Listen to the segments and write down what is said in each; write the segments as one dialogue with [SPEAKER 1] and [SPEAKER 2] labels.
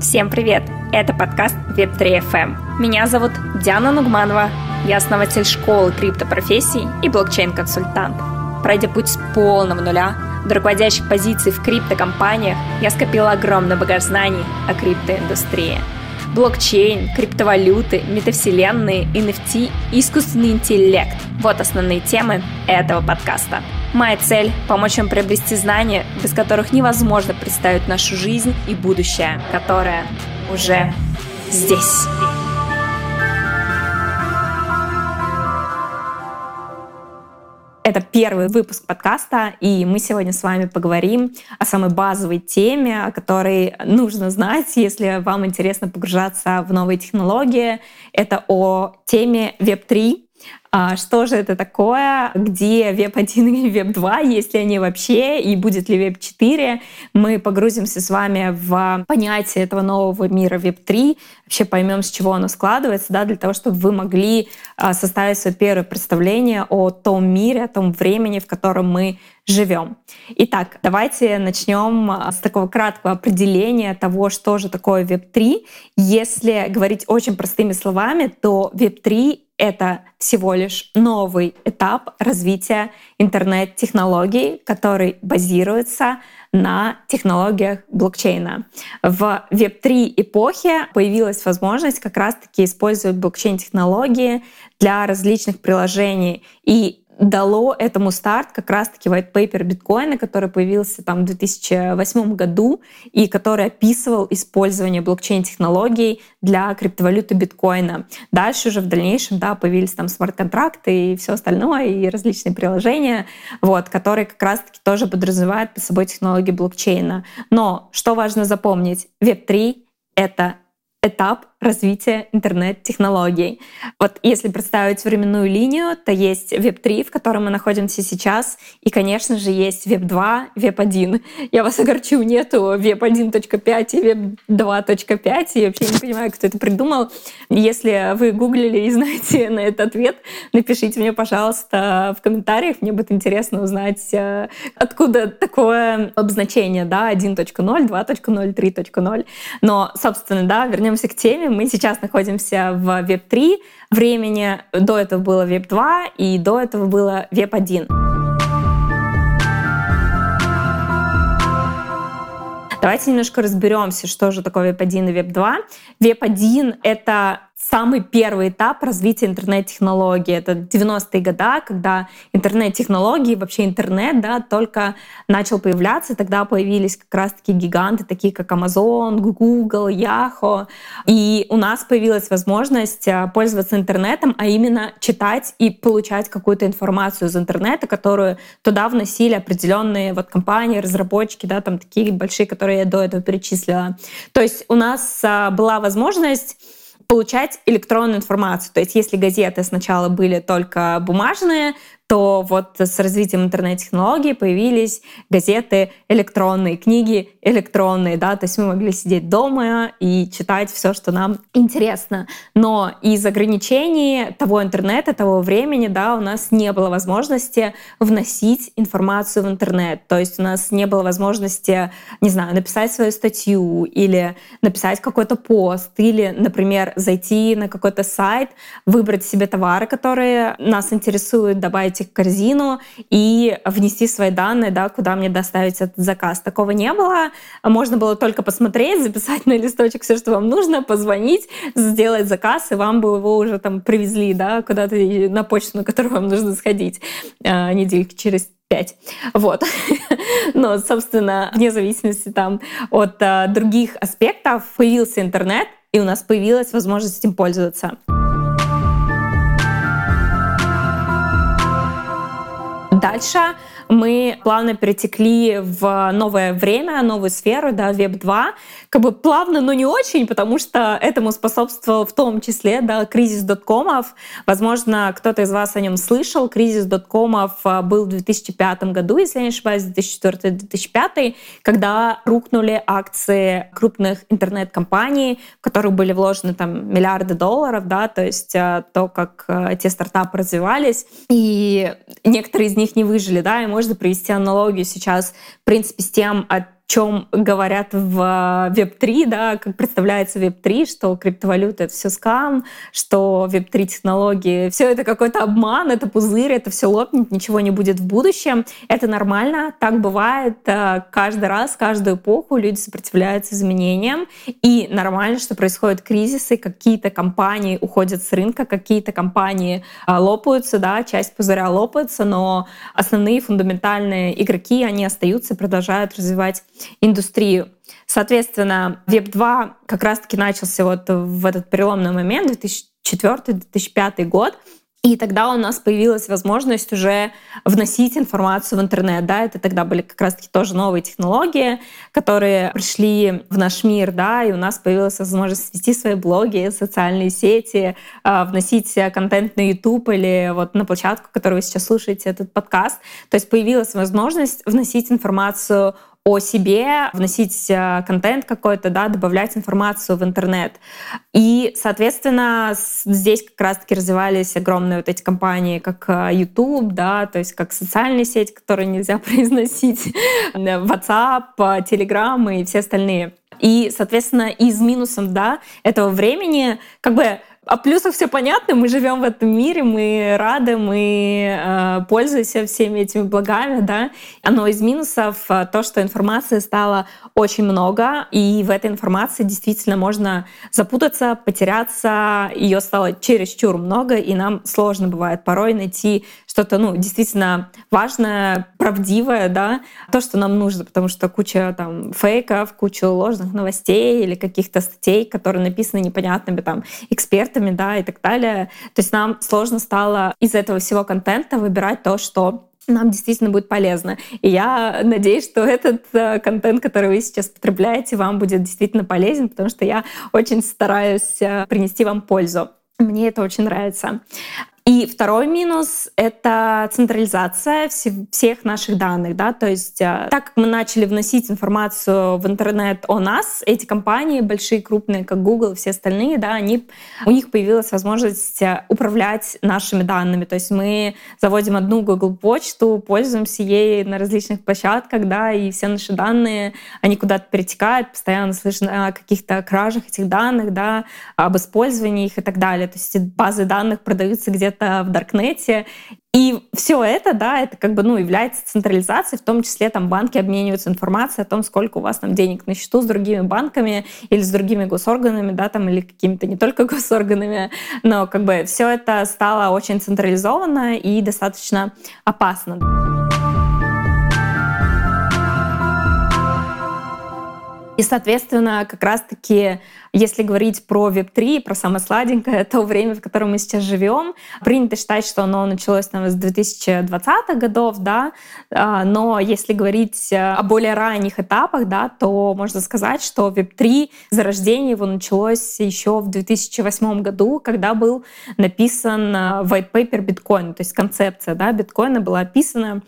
[SPEAKER 1] Всем привет! Это подкаст Web3 FM. Меня зовут Диана Нугманова. Я основатель школы криптопрофессий и блокчейн-консультант. Пройдя путь с полного нуля до руководящих позиций в криптокомпаниях, я скопила огромный багаж знаний о криптоиндустрии. Блокчейн, криптовалюты, метавселенные, NFT и искусственный интеллект – вот основные темы этого подкаста – Моя цель – помочь вам приобрести знания, без которых невозможно представить нашу жизнь и будущее, которое уже здесь. Это первый выпуск подкаста, и мы сегодня с вами поговорим о самой базовой теме, о которой нужно знать, если вам интересно погружаться в новые технологии. Это о теме Web3, а что же это такое, где веб-1 и веб-2, есть ли они вообще, и будет ли веб-4. Мы погрузимся с вами в понятие этого нового мира веб-3, вообще поймем, с чего оно складывается, да, для того, чтобы вы могли а, составить свое первое представление о том мире, о том времени, в котором мы живем. Итак, давайте начнем а, с такого краткого определения того, что же такое Web3. Если говорить очень простыми словами, то Web3 это всего лишь новый этап развития интернет-технологий, который базируется на технологиях блокчейна. В Web3 эпохе появилась возможность как раз-таки использовать блокчейн-технологии для различных приложений. И дало этому старт как раз-таки white paper биткоина, который появился там в 2008 году и который описывал использование блокчейн-технологий для криптовалюты биткоина. Дальше уже в дальнейшем да, появились там смарт-контракты и все остальное, и различные приложения, вот, которые как раз-таки тоже подразумевают под собой технологии блокчейна. Но что важно запомнить? Web3 — это этап развития интернет-технологий. Вот если представить временную линию, то есть Web3, в котором мы находимся сейчас, и, конечно же, есть Web2, Web1. Я вас огорчу, нету Web1.5 и Web2.5, я вообще не понимаю, кто это придумал. Если вы гуглили и знаете на этот ответ, напишите мне, пожалуйста, в комментариях. Мне будет интересно узнать, э, откуда такое обозначение, да, 1.0, 2.0, 3.0. Но, собственно, да, вернемся к теме мы сейчас находимся в Web3 времени. До этого было Web2 и до этого было Web1. Давайте немножко разберемся, что же такое Web1 и Web2. Web1 — это самый первый этап развития интернет-технологий. Это 90-е годы, когда интернет-технологии, вообще интернет, да, только начал появляться. Тогда появились как раз-таки гиганты, такие как Amazon, Google, Yahoo. И у нас появилась возможность э, пользоваться интернетом, а именно читать и получать какую-то информацию из интернета, которую туда вносили определенные вот компании, разработчики, да, там такие большие, которые я до этого перечислила. То есть у нас э, была возможность получать электронную информацию. То есть если газеты сначала были только бумажные, то вот с развитием интернет-технологий появились газеты электронные, книги электронные, да, то есть мы могли сидеть дома и читать все, что нам интересно. Но из ограничений того интернета, того времени, да, у нас не было возможности вносить информацию в интернет. То есть у нас не было возможности, не знаю, написать свою статью или написать какой-то пост, или, например, зайти на какой-то сайт, выбрать себе товары, которые нас интересуют, добавить их в корзину и внести свои данные, да, куда мне доставить этот заказ. Такого не было. Можно было только посмотреть, записать на листочек все, что вам нужно, позвонить, сделать заказ, и вам бы его уже там привезли, да, куда-то на почту, на которую вам нужно сходить э, недельки через пять. Вот. Но, собственно, вне зависимости там от а, других аспектов появился интернет, и у нас появилась возможность им пользоваться. Дальше мы плавно перетекли в новое время, новую сферу, да, Web2. Как бы плавно, но не очень, потому что этому способствовал в том числе да, кризис доткомов. Возможно, кто-то из вас о нем слышал. Кризис доткомов а, был в 2005 году, если я не ошибаюсь, 2004-2005, когда рухнули акции крупных интернет-компаний, в которых были вложены там миллиарды долларов, да, то есть а, то, как а, те стартапы развивались. И некоторые из них не выжили, да, и можно провести аналогию сейчас, в принципе, с тем, от чем говорят в Web3, да, как представляется Web3, что криптовалюта — это все скам, что Web3 технологии — все это какой-то обман, это пузырь, это все лопнет, ничего не будет в будущем. Это нормально, так бывает э, каждый раз, каждую эпоху люди сопротивляются изменениям, и нормально, что происходят кризисы, какие-то компании уходят с рынка, какие-то компании э, лопаются, да, часть пузыря лопается, но основные фундаментальные игроки, они остаются и продолжают развивать индустрию. Соответственно, Web 2 как раз-таки начался вот в этот переломный момент, 2004-2005 год, и тогда у нас появилась возможность уже вносить информацию в интернет. Да? Это тогда были как раз-таки тоже новые технологии, которые пришли в наш мир, да, и у нас появилась возможность вести свои блоги, социальные сети, а, вносить контент на YouTube или вот на площадку, которую вы сейчас слушаете, этот подкаст. То есть появилась возможность вносить информацию о себе, вносить э, контент какой-то, да, добавлять информацию в интернет. И, соответственно, здесь как раз-таки развивались огромные вот эти компании, как э, YouTube, да, то есть как социальные сети, которые нельзя произносить, WhatsApp, Telegram и все остальные. И, соответственно, из минусом да, этого времени как бы о плюсах все понятно, мы живем в этом мире, мы рады, мы э, пользуемся всеми этими благами, да. Но из минусов э, то, что информации стало очень много, и в этой информации действительно можно запутаться, потеряться, ее стало чересчур много, и нам сложно бывает порой найти что-то, ну, действительно важное, правдивое, да, то, что нам нужно, потому что куча там фейков, куча ложных новостей или каких-то статей, которые написаны непонятными там экспертами, да, и так далее. То есть нам сложно стало из этого всего контента выбирать то, что нам действительно будет полезно. И я надеюсь, что этот э, контент, который вы сейчас потребляете, вам будет действительно полезен, потому что я очень стараюсь э, принести вам пользу. Мне это очень нравится. И второй минус — это централизация всех наших данных. Да? То есть э, так как мы начали вносить информацию в интернет о нас, эти компании, большие, крупные, как Google, все остальные, да, они, у них появилась возможность э, управлять нашими данными. То есть мы заводим одну Google почту, пользуемся ей на различных площадках, да, и все наши данные, они куда-то перетекают, постоянно слышно о каких-то кражах этих данных, да, об использовании их и так далее. То есть базы данных продаются где-то в Даркнете. И все это, да, это как бы, ну, является централизацией, в том числе там банки обмениваются информацией о том, сколько у вас там денег на счету с другими банками или с другими госорганами, да, там, или какими-то не только госорганами, но как бы все это стало очень централизованно и достаточно опасно. И, соответственно, как раз-таки если говорить про Web3, про самое сладенькое, то время, в котором мы сейчас живем, принято считать, что оно началось там, с 2020-х годов, да, а, но если говорить э, о более ранних этапах, да, то можно сказать, что Web3, зарождение его началось еще в 2008 году, когда был написан э, white paper биткоина, то есть концепция да, биткоина была описана,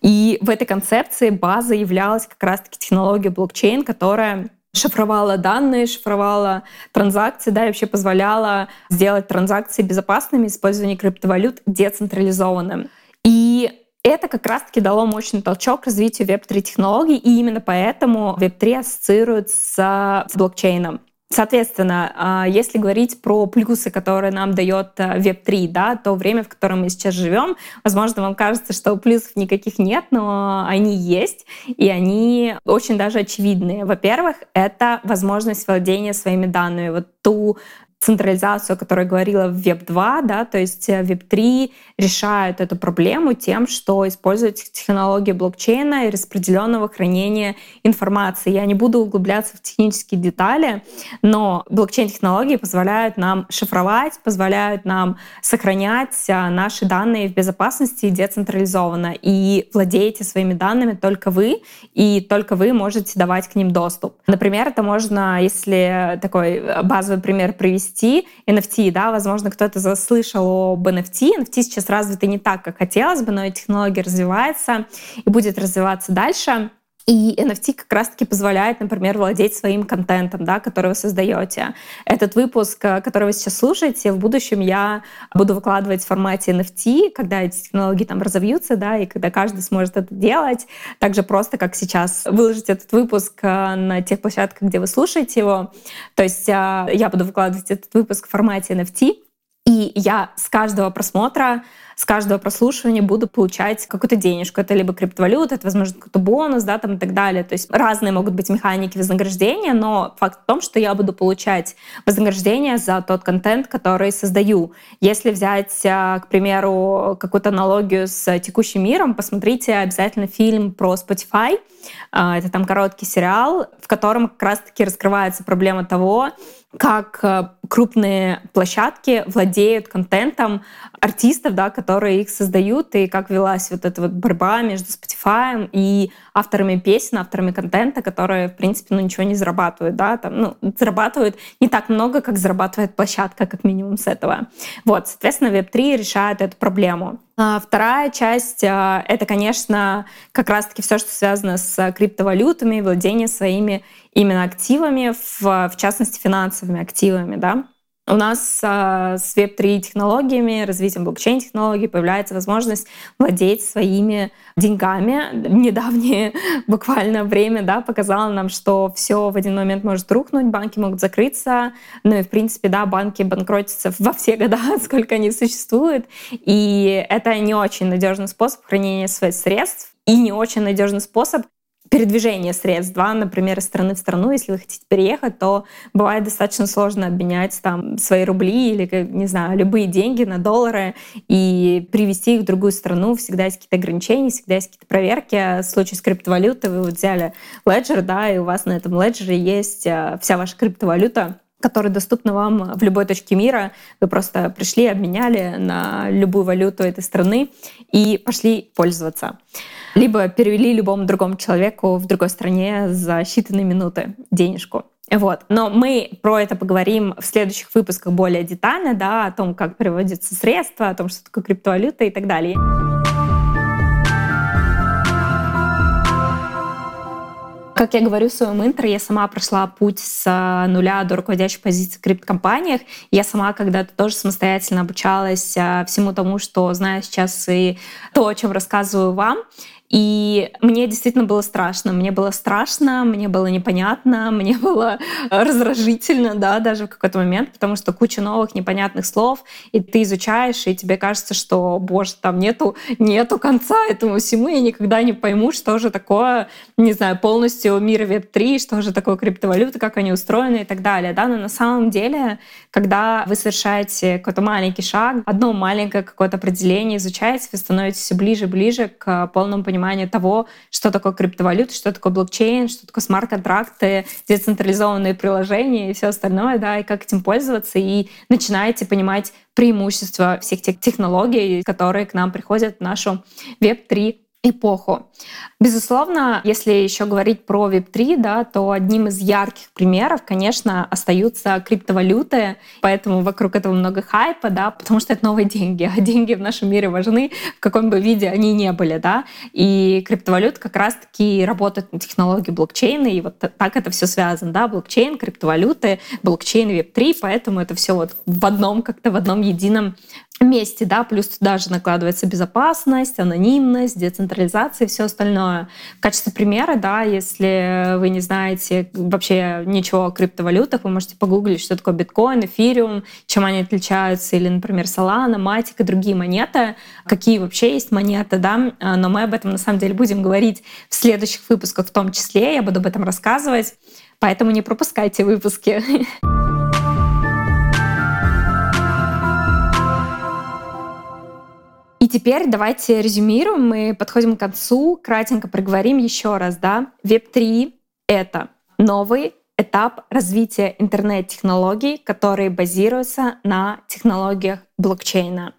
[SPEAKER 1] и в этой концепции базой являлась как раз-таки технология блокчейн, которая шифровала данные, шифровала транзакции, да, и вообще позволяла сделать транзакции безопасными, использование криптовалют децентрализованным. И это как раз-таки дало мощный толчок развитию Web3 технологий, и именно поэтому Web3 ассоциируют с блокчейном. Соответственно, а, если говорить про плюсы, которые нам дает э, Web3, да, то время, в котором мы сейчас живем, возможно, вам кажется, что плюсов никаких нет, но они есть, и они очень даже очевидные. Во-первых, это возможность владения своими данными. Вот ту централизацию, о которой говорила в Web2, да, то есть э, Web3 решают эту проблему тем, что используют технологии блокчейна и распределенного хранения информации. Я не буду углубляться в технические детали, но блокчейн-технологии позволяют нам шифровать, позволяют нам сохранять э, наши данные в безопасности и децентрализованно. И владеете своими данными только вы, и только вы можете давать к ним доступ. Например, это можно, если такой э, базовый пример привести, NFT, NFT, да, возможно, кто-то заслышал об NFT. NFT сейчас развиты не так, как хотелось бы, но и технология развивается и будет развиваться дальше. И NFT как раз-таки позволяет, например, владеть своим контентом, да, который вы создаете. Этот выпуск, э, который вы сейчас слушаете, в будущем я буду выкладывать в формате NFT, когда эти технологии там разовьются, да, и когда каждый сможет это делать. Также просто, как сейчас, выложить этот выпуск э, на тех площадках, где вы слушаете его. То есть э, я буду выкладывать этот выпуск в формате NFT, и я с каждого просмотра с каждого прослушивания буду получать какую-то денежку. Это либо криптовалюта, это, возможно, какой-то бонус, да, там и так далее. То есть разные могут быть механики вознаграждения, но факт в том, что я буду получать вознаграждение за тот контент, который создаю. Если взять, а, к примеру, какую-то аналогию с текущим миром, посмотрите обязательно фильм про Spotify. А, это там короткий сериал, в котором как раз-таки раскрывается проблема того, как э, крупные площадки владеют контентом артистов, да, которые их создают, и как велась вот эта вот борьба между Spotify и авторами песен, авторами контента, которые, в принципе, ну, ничего не зарабатывают, да, там, ну, зарабатывают не так много, как зарабатывает площадка, как минимум с этого. Вот, соответственно, Web3 решает эту проблему. А вторая часть а, — это, конечно, как раз-таки все, что связано с криптовалютами, владение своими именно активами, в, в частности, финансовыми активами, да. У нас а, с Web3 технологиями, развитием блокчейн-технологий появляется возможность владеть своими деньгами. Недавнее буквально время да, показало нам, что все в один момент может рухнуть, банки могут закрыться. Ну и, в принципе, да, банки банкротятся во все года, сколько они существуют. И это не очень надежный способ хранения своих средств и не очень надежный способ передвижение средств, да, например, из страны в страну, если вы хотите переехать, то бывает достаточно сложно обменять там свои рубли или, не знаю, любые деньги на доллары и привести их в другую страну. Всегда есть какие-то ограничения, всегда есть какие-то проверки. В случае с криптовалютой вы вот взяли леджер, да, и у вас на этом леджере есть э, вся ваша криптовалюта, которая доступна вам в любой точке мира. Вы просто пришли, обменяли на любую валюту этой страны и пошли пользоваться либо перевели любому другому человеку в другой стране за считанные минуты денежку. Вот. Но мы про это поговорим в следующих выпусках более детально, да, о том, как переводятся средства, о том, что такое криптовалюта и так далее. Как я говорю в своем интро, я сама прошла путь с а, нуля до руководящей позиции в криптокомпаниях. Я сама когда-то тоже самостоятельно обучалась а, всему тому, что знаю сейчас и то, о чем рассказываю вам. И мне действительно было страшно. Мне было страшно, мне было непонятно, мне было раздражительно, да, даже в какой-то момент, потому что куча новых непонятных слов, и ты изучаешь, и тебе кажется, что, боже, там нету, нету конца этому всему, я никогда не пойму, что же такое, не знаю, полностью мир Web3, что же такое криптовалюта, как они устроены и так далее, да, но на самом деле, когда вы совершаете какой-то маленький шаг, одно маленькое какое-то определение изучаете, вы становитесь все ближе и ближе к полному пониманию понимание того, что такое криптовалюта, что такое блокчейн, что такое смарт-контракты, децентрализованные приложения и все остальное, да, и как этим пользоваться, и начинаете понимать преимущества всех тех технологий, которые к нам приходят в нашу Web3 эпоху. Безусловно, если еще говорить про Web3, да, то одним из ярких примеров, конечно, остаются криптовалюты, поэтому вокруг этого много хайпа, да, потому что это новые деньги, а деньги в нашем мире важны, в каком бы виде они ни были, да, и криптовалюта как раз-таки работает на технологии блокчейна, и вот так это все связано, да, блокчейн, криптовалюты, блокчейн, Web3, поэтому это все вот в одном, как-то в одном едином месте, да, плюс туда же накладывается безопасность, анонимность, децентрализация и все остальное. В качестве примера, да, если вы не знаете вообще ничего о криптовалютах, вы можете погуглить, что такое биткоин, эфириум, чем они отличаются, или, например, Solana, Matic и другие монеты, какие вообще есть монеты, да, но мы об этом на самом деле будем говорить в следующих выпусках в том числе, я буду об этом рассказывать, поэтому не пропускайте выпуски. И теперь давайте резюмируем, мы подходим к концу, кратенько проговорим еще раз. Да? Web3 — это новый этап развития интернет-технологий, которые базируются на технологиях блокчейна.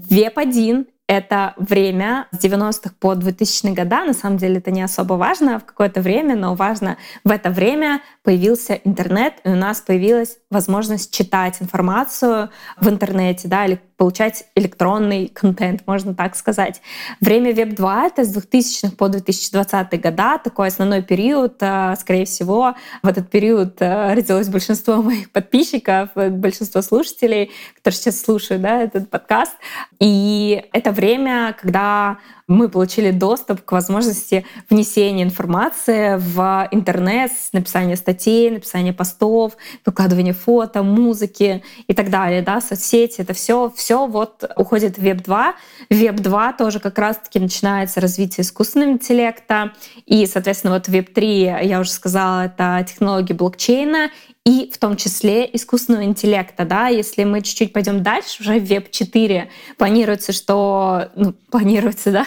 [SPEAKER 1] Web1 это время с 90-х по 2000-е года. На самом деле это не особо важно в какое-то время, но важно в это время появился интернет, и у нас появилась возможность читать информацию в интернете, да, или получать электронный контент, можно так сказать. Время Web 2 — это с 2000 по 2020 года, такой основной период. Э, скорее всего, в этот период э, родилось большинство моих подписчиков, большинство слушателей, которые сейчас слушают да, этот подкаст. И это время, когда мы получили доступ к возможности внесения информации в интернет, написания статей, написания постов, выкладывания фото, музыки и так далее, да, соцсети, это все, все вот уходит в Web 2. В Web 2 тоже как раз-таки начинается развитие искусственного интеллекта, и, соответственно, вот Web 3, я уже сказала, это технологии блокчейна, и в том числе искусственного интеллекта. Да? Если мы чуть-чуть пойдем дальше, уже в Web 4 планируется, что... Ну, планируется, да?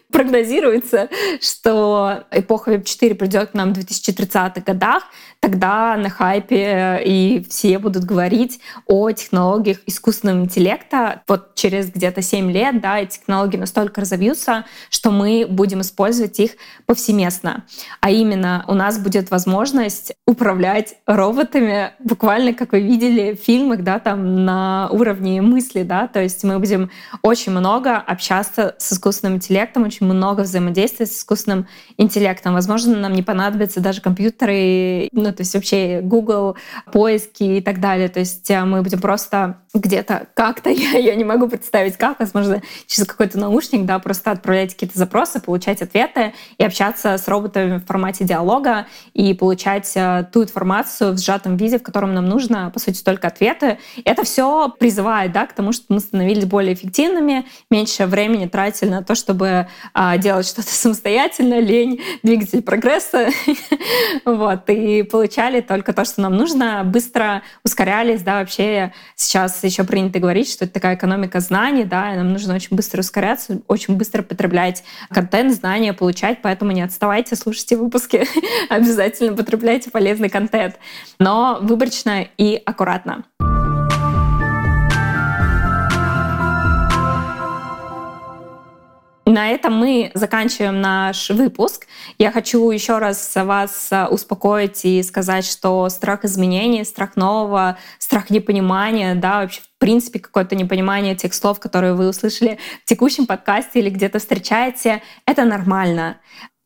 [SPEAKER 1] прогнозируется, что эпоха Web 4 придет к нам в 2030-х годах, тогда на хайпе и все будут говорить о технологиях искусственного интеллекта. Вот через где-то 7 лет да, эти технологии настолько разовьются, что мы будем использовать их повсеместно. А именно у нас будет возможность управлять роботами, буквально как вы видели в фильмах, да, там на уровне мысли, да, то есть мы будем очень много общаться с искусственным интеллектом, очень много взаимодействия с искусственным интеллектом. Возможно, нам не понадобятся даже компьютеры, ну, то есть вообще Google, поиски и так далее. То есть э, мы будем просто где-то как-то, я, я не могу представить как, возможно, через какой-то наушник, да, просто отправлять какие-то запросы, получать ответы и общаться с роботами в формате диалога и получать э, ту информацию в сжатом виде, в котором нам нужно, по сути, только ответы. Это все призывает, да, к тому, чтобы мы становились более эффективными, меньше времени тратили на то, чтобы а, делать что-то самостоятельно, лень, двигатель прогресса, вот, и получали только то, что нам нужно, быстро ускорялись, да, вообще сейчас еще принято говорить, что это такая экономика знаний, да, и нам нужно очень быстро ускоряться, очень быстро потреблять контент, знания получать, поэтому не отставайте, слушайте выпуски, обязательно потребляйте полезный контент, но выборочно и аккуратно. На этом мы заканчиваем наш выпуск. Я хочу еще раз вас э, успокоить и сказать, что страх изменений, страх нового, страх непонимания, да, вообще в принципе какое-то непонимание тех слов, которые вы услышали в текущем подкасте или где-то встречаете, это нормально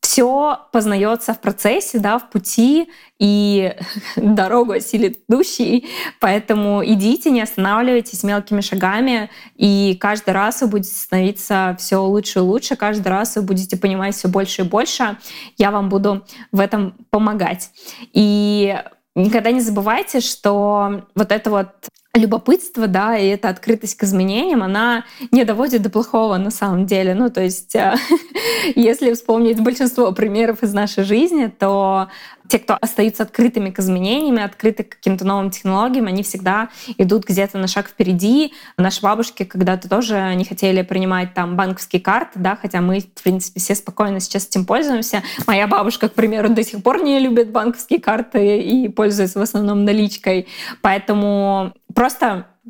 [SPEAKER 1] все познается в процессе, да, в пути, и дорогу осилит идущий. Поэтому идите, не останавливайтесь мелкими шагами, и каждый раз вы будете становиться все лучше и лучше, каждый раз вы будете понимать все больше и больше. Я вам буду в этом помогать. И никогда не забывайте, что вот это вот любопытство, да, и эта открытость к изменениям, она не доводит до плохого на самом деле. Ну, то есть, э, если вспомнить большинство примеров из нашей жизни, то те, кто остаются открытыми к изменениям, открыты к каким-то новым технологиям, они всегда идут где-то на шаг впереди. Наши бабушки когда-то тоже не хотели принимать там банковские карты, да, хотя мы, в принципе, все спокойно сейчас этим пользуемся. Моя бабушка, к примеру, до сих пор не любит банковские карты и пользуется в основном наличкой. Поэтому просто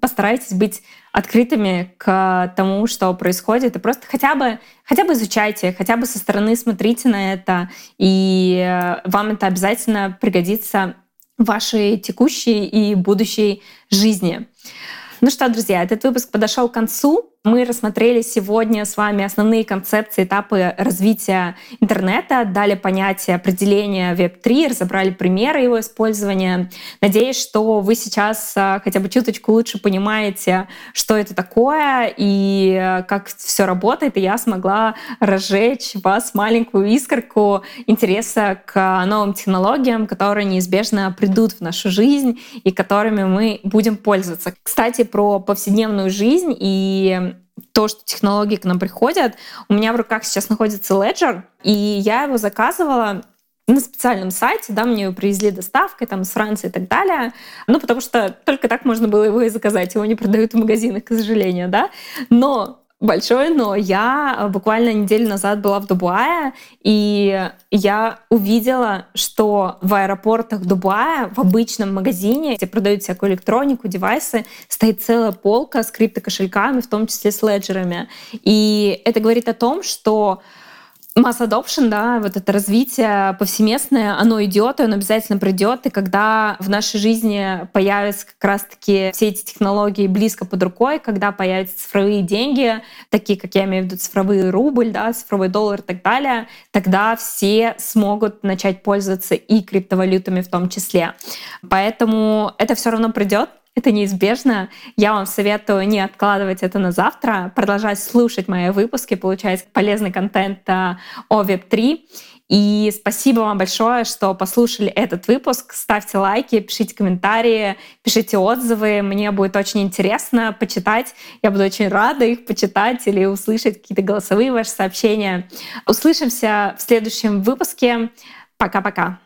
[SPEAKER 1] постарайтесь быть открытыми к тому, что происходит, и просто хотя бы, хотя бы изучайте, хотя бы со стороны смотрите на это, и вам это обязательно пригодится в вашей текущей и будущей жизни. Ну что, друзья, этот выпуск подошел к концу. Мы рассмотрели сегодня с вами основные концепции, этапы развития интернета, дали понятие определения Web3, разобрали примеры его использования. Надеюсь, что вы сейчас а, хотя бы чуточку лучше понимаете, что это такое и а, как все работает, и я смогла разжечь вас маленькую искорку интереса к новым технологиям, которые неизбежно придут в нашу жизнь и которыми мы будем пользоваться. Кстати, про повседневную жизнь и то, что технологии к нам приходят. У меня в руках сейчас находится Ledger, и я его заказывала на специальном сайте, да, мне его привезли доставкой там, из Франции и так далее. Ну, потому что только так можно было его и заказать. Его не продают в магазинах, к сожалению, да. Но большое но. Я э, буквально неделю назад была в Дубае, и я увидела, что в аэропортах Дубая, в обычном магазине, где продают всякую электронику, девайсы, стоит целая полка с криптокошельками, в том числе с леджерами. И это говорит о том, что масс adoption, да, вот это развитие повсеместное, оно идет, и оно обязательно придет. И когда в нашей жизни появятся как раз-таки все эти технологии близко под рукой, когда появятся цифровые деньги, такие, как я имею в виду цифровой рубль, да, цифровой доллар и так далее, тогда все смогут начать пользоваться и криптовалютами в том числе. Поэтому это все равно придет, это неизбежно. Я вам советую не откладывать это на завтра, продолжать слушать мои выпуски, получать полезный контент о Web3. И спасибо вам большое, что послушали этот выпуск. Ставьте лайки, пишите комментарии, пишите отзывы. Мне будет очень интересно почитать. Я буду очень рада их почитать или услышать какие-то голосовые ваши сообщения. Услышимся в следующем выпуске. Пока-пока.